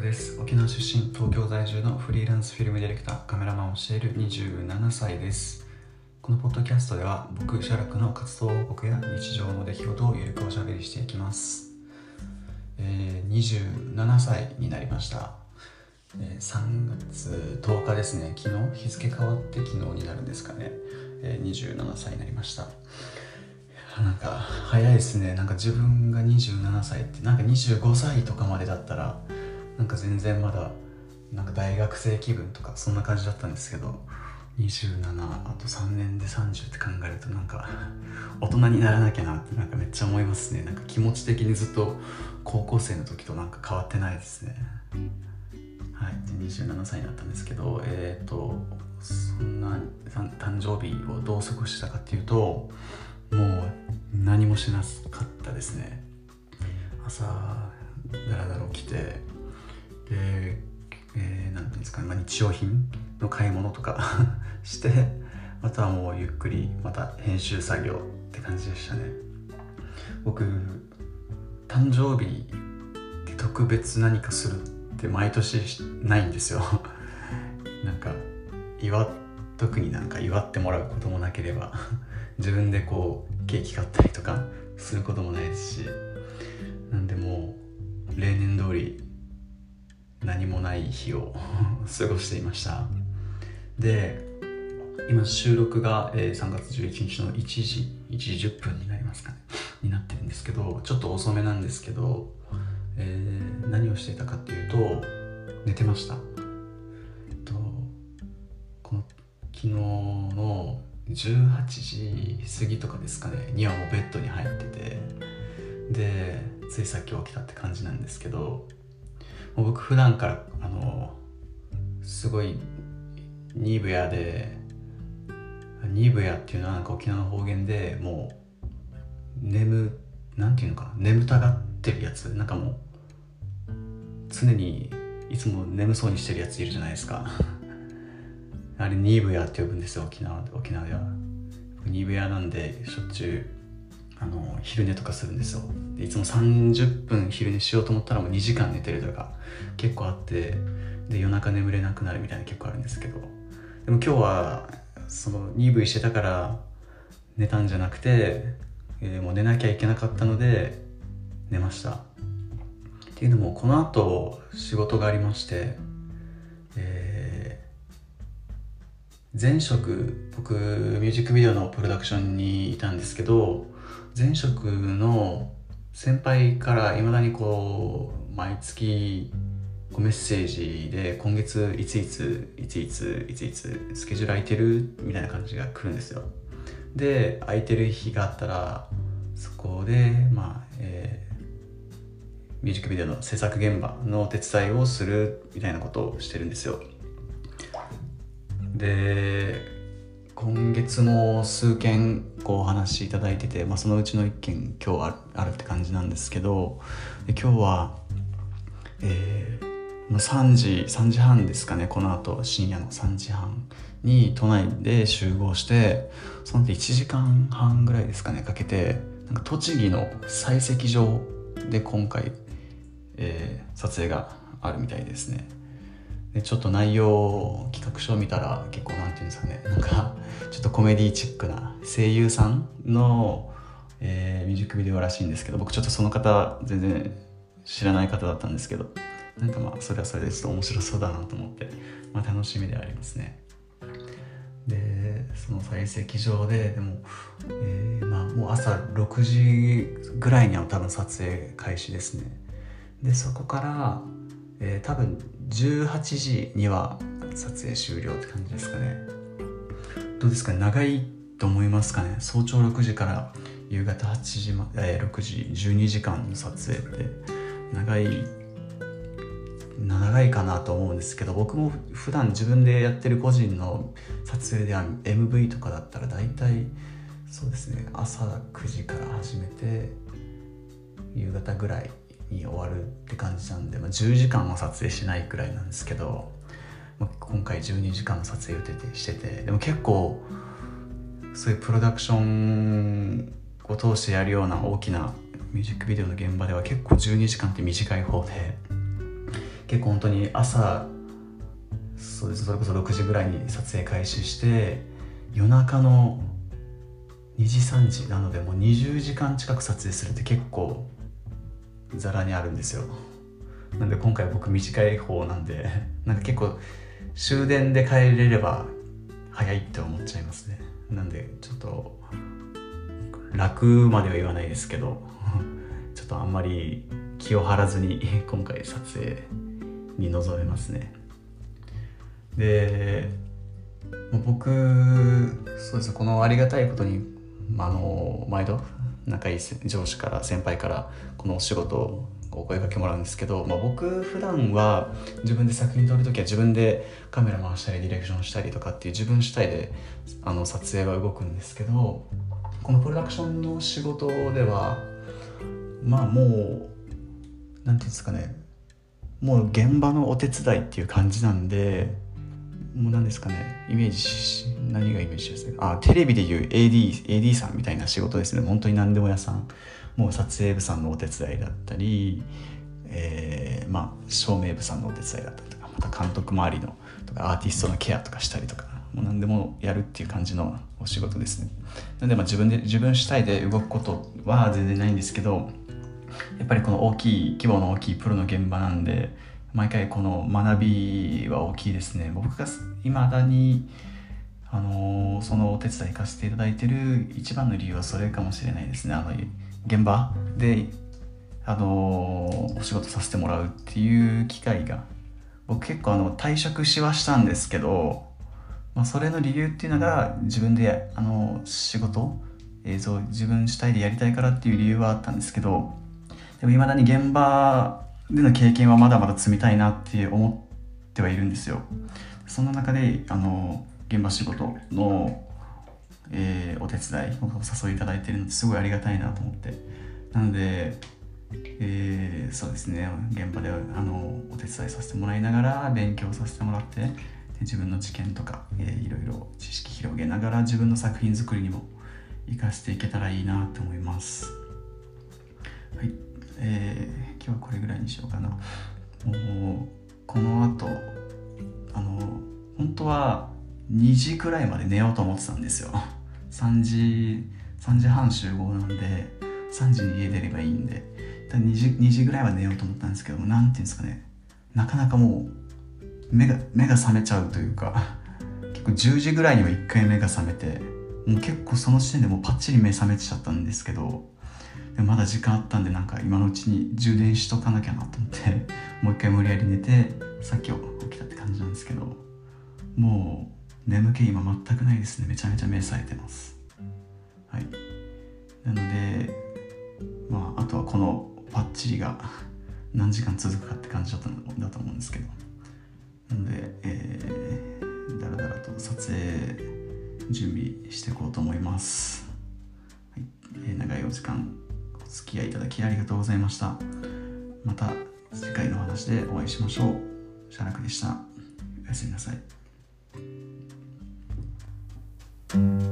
です。沖縄出身東京在住のフリーランスフィルムディレクターカメラマンをしている27歳です。このポッドキャストでは僕写楽の活動報告や日常の出来事をゆるくおしゃべりしていきます、えー27歳になりました、えー3月10日ですね。昨日？日付変わって昨日になるんですかね、えー27歳になりました。なんか早いですね。なんか自分が27歳ってなんか25歳とかまでだったらなんか全然まだなんか大学生気分とかそんな感じだったんですけど27あと3年で30って考えるとなんか大人にならなきゃなってなんかめっちゃ思いますね。なんか気持ち的にずっと高校生の時となんか変わってないですね。はい。で27歳になったんですけどえっ、とそんな誕生日をどう過ごしたかっていうともう何もしなかったですね。朝だらだら起きてで、えーなんていうんですかね、まあ、日用品の買い物とか してあとはもうゆっくりまた編集作業って感じでしたね。僕誕生日って特別何かするって毎年ないんですよ。なんか祝特になんか祝ってもらうこともなければ 自分でこうケーキ買ったりとかすることもないですしなんでもう例年日を過ごしていました。で今収録が、え3月11日の1時1時10分になりますかね。になってるんですけどちょっと遅めなんですけど、えー何をしていたかっていうと寝てました。えっとこの昨日の18時過ぎとかですかねにはもうベッドに入っててでついさっき起きたって感じなんですけどもう僕普段からすごいニーブヤでニーブヤっていうのはなんか沖縄の方言でもう眠なんていうのか眠たがってるやつ。なんかもう常にいつも眠そうにしてるやついるじゃないですか。あれニーブヤって呼ぶんですよ沖縄沖縄では。ニーブヤなんでしょっちゅうあの昼寝とかするんですよ。いつも30分昼寝しようと思ったらもう2時間寝てるとか結構あってで夜中眠れなくなるみたいな結構あるんですけど。でも今日はそのニーブイしてたから寝たんじゃなくて、えーもう寝なきゃいけなかったので寝ました。っていうのもこの後仕事がありまして、えー前職僕ミュージックビデオのプロダクションにいたんですけど前職の先輩からいまだにこう毎月メッセージで今月いついついついついついつスケジュール空いてるみたいな感じが来るんですよ。で空いてる日があったらそこでまあ、えーミュージックビデオの制作現場のお手伝いをするみたいなことをしてるんですよ。で今月も数件こうお話しいただいてて、まあ、そのうちの1件今日あるあるって感じなんですけどで今日は、えー3時3時半ですかね。この後深夜の3時半に都内で集合してその後1時間半ぐらいですかねかけてなんか栃木の採石場で今回、えー撮影があるみたいですね。でちょっと内容企画書を見たら結構なんていうんですかね。なんかちょっとコメディチックな声優さんの、えーミュージックビデオらしいんですけど僕ちょっとその方全然知らない方だったんですけど。なんかまあそれはそれでちょっと面白そうだなと思って、まあ、楽しみでありますね。でその採石場ででも、えーまあ、もう朝6時ぐらいには多分撮影開始ですね。でそこから、えー多分18時には撮影終了って感じですかね。どうですか？長いと思いますかね？早朝6時から夕方8時まえー6時12時間の撮影って。長い長いかなと思うんですけど僕も普段自分でやってる個人の撮影では MV とかだったら大体そうですね朝9時から始めて夕方ぐらいに終わるって感じなんで、まあ、10時間は撮影しないくらいなんですけど、まあ、今回12時間の撮影予定でしててでも結構そういうプロダクションを通してやるような大きなミュージックビデオの現場では結構12時間って短い方で結構本当に朝そうです。それこそ6時ぐらいに撮影開始して夜中の2時3時なのでもう20時間近く撮影するって結構ざらにあるんですよ。なんで今回僕短い方なんで なんか結構終電で帰れれば早いって思っちゃいますね。なんでちょっと楽までは言わないですけど ちょっとあんまり気を張らずに今回撮影に臨めますね。で僕そうですこのありがたいことにまあの毎度仲いい上司から先輩からこのお仕事をお声かけもらうんですけど、まあ、僕普段は自分で作品撮る時は自分でカメラ回したりディレクションしたりとかっていう自分主体であの撮影は動くんですけどこのプロダクションの仕事ではまあもう何て言うんですかねもう現場のお手伝いっていう感じなんでもう何ですかねイメージ何がイメージしやすいあテレビでいう AD, AD さんみたいな仕事ですね。本当に何でも屋さん。もう撮影部さんのお手伝いだったり、えー、まあ照明部さんのお手伝いだったりとかまた監督周りのとかアーティストのケアとかしたりとかもう何でもやるっていう感じのお仕事ですね。なのでまあ自分で自分主体で動くことは全然ないんですけどやっぱりこの大きい規模の大きいプロの現場なんで毎回この学びは大きいですね。僕がいまだにあのそのお手伝い行かせていただいてる一番の理由はそれかもしれないですね。あの現場であのお仕事させてもらうっていう機会が僕結構あの退職しはしたんですけど、まあ、それの理由っていうのが自分であの仕事映像自分主体でやりたいからっていう理由はあったんですけどでもいまだに現場での経験はまだまだ積みたいなって思ってはいるんですよ。その中であの現場仕事の、えー、お手伝いお誘いいただいてるのってすごいありがたいなと思って。なので、えー、そうですね。現場であのお手伝いさせてもらいながら勉強させてもらってで自分の知見とか、えー、いろいろ知識広げながら自分の作品作りにも生かしていけたらいいなと思います。はい。えー今日はこれぐらいにしようかな。もうこの後あの本当は2時くらいまで寝ようと思ってたんですよ。3時3時半集合なんで3時に家出ればいいんで。2時 ,2 時ぐらいは寝ようと思ったんですけど何ていうんですかね。なかなかもう目が目が覚めちゃうというか結構10時ぐらいには1回目が覚めてもう結構その時点でもうパッチリ目覚めちゃったんですけどまだ時間あったんでなんか今のうちに充電しとかなきゃなと思って もう一回無理やり寝てさっき起きたって感じなんですけどもう眠気今全くないですね。めちゃめちゃ目冴えてます。はい。なのでまああとはこのパッチリが 何時間続くかって感じだったんだと思うんですけど。なので、えー、だらだらと撮影準備していこうと思います、はい。えー、長いお時間付き合いいただきありがとうございました。また次回の話でお会いしましょう。シャラクでした。おやすみなさい。